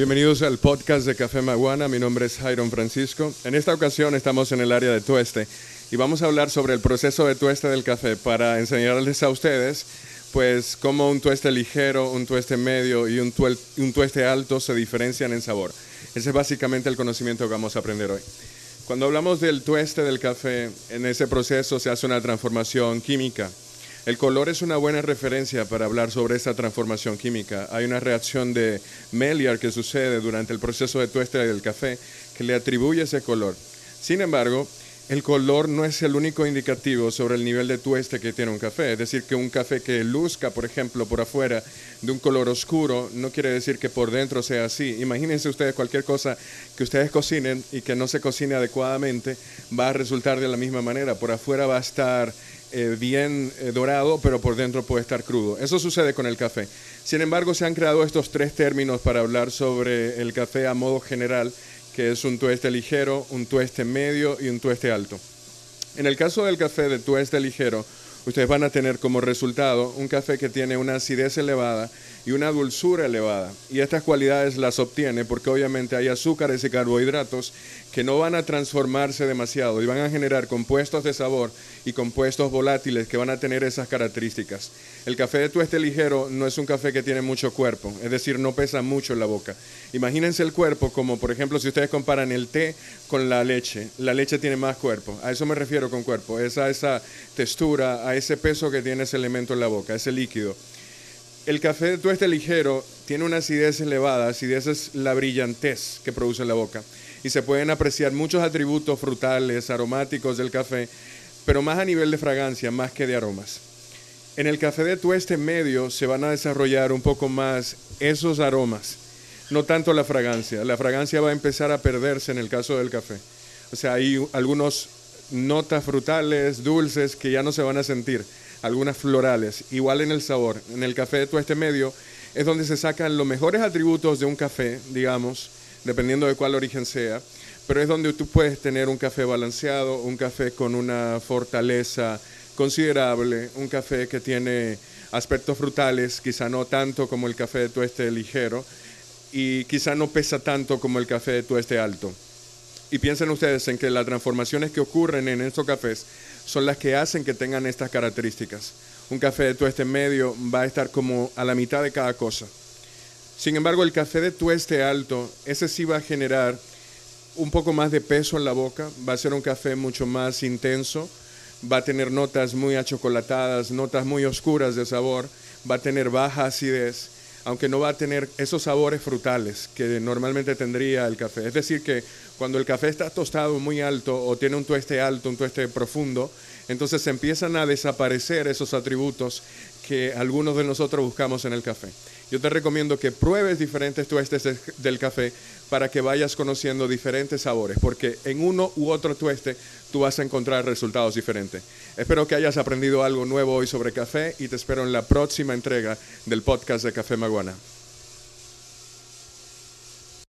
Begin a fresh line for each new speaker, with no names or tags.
Bienvenidos al podcast de Café Maguana. Mi nombre es Jairon Francisco. En esta ocasión estamos en el área de tueste y vamos a hablar sobre el proceso de tueste del café para enseñarles a ustedes pues cómo un tueste ligero, un tueste medio y un, un tueste alto se diferencian en sabor. Ese es básicamente el conocimiento que vamos a aprender hoy. Cuando hablamos del tueste del café, en ese proceso se hace una transformación química el color es una buena referencia para hablar sobre esta transformación química. Hay una reacción de Maillard que sucede durante el proceso de tueste del café que le atribuye ese color. Sin embargo, el color no es el único indicativo sobre el nivel de tueste que tiene un café. Es decir, que un café que luzca, por ejemplo, por afuera de un color oscuro, no quiere decir que por dentro sea así. Imagínense ustedes cualquier cosa que ustedes cocinen y que no se cocine adecuadamente, va a resultar de la misma manera. Por afuera va a estar eh, bien eh, dorado, pero por dentro puede estar crudo. Eso sucede con el café. Sin embargo, se han creado estos tres términos para hablar sobre el café a modo general, que es un tueste ligero, un tueste medio y un tueste alto. En el caso del café de tueste ligero, ustedes van a tener como resultado un café que tiene una acidez elevada y una dulzura elevada. Y estas cualidades las obtiene porque obviamente hay azúcares y carbohidratos que no van a transformarse demasiado y van a generar compuestos de sabor y compuestos volátiles que van a tener esas características. El café de tueste ligero no es un café que tiene mucho cuerpo, es decir, no pesa mucho en la boca. Imagínense el cuerpo como, por ejemplo, si ustedes comparan el té con la leche, la leche tiene más cuerpo, a eso me refiero con cuerpo, es a esa textura, a ese peso que tiene ese elemento en la boca, ese líquido. El café de tueste ligero tiene una acidez elevada, acidez es la brillantez que produce en la boca y se pueden apreciar muchos atributos frutales, aromáticos del café, pero más a nivel de fragancia, más que de aromas. En el café de tueste medio se van a desarrollar un poco más esos aromas, no tanto la fragancia. La fragancia va a empezar a perderse en el caso del café. O sea, hay algunos notas frutales, dulces, que ya no se van a sentir, algunas florales, igual en el sabor. En el café de tueste medio es donde se sacan los mejores atributos de un café, digamos, dependiendo de cuál origen sea, pero es donde tú puedes tener un café balanceado, un café con una fortaleza considerable, un café que tiene aspectos frutales, quizá no tanto como el café de tueste ligero, y quizá no pesa tanto como el café de tueste alto. Y piensen ustedes en que las transformaciones que ocurren en estos cafés son las que hacen que tengan estas características. Un café de tueste medio va a estar como a la mitad de cada cosa. Sin embargo, el café de tueste alto, ese sí va a generar un poco más de peso en la boca, va a ser un café mucho más intenso, va a tener notas muy achocolatadas, notas muy oscuras de sabor, va a tener baja acidez, aunque no va a tener esos sabores frutales que normalmente tendría el café. Es decir, que cuando el café está tostado muy alto o tiene un tueste alto, un tueste profundo, entonces empiezan a desaparecer esos atributos que algunos de nosotros buscamos en el café. Yo te recomiendo que pruebes diferentes tuestes del café para que vayas conociendo diferentes sabores, porque en uno u otro tueste tú vas a encontrar resultados diferentes. Espero que hayas aprendido algo nuevo hoy sobre café y te espero en la próxima entrega del podcast de Café Maguana.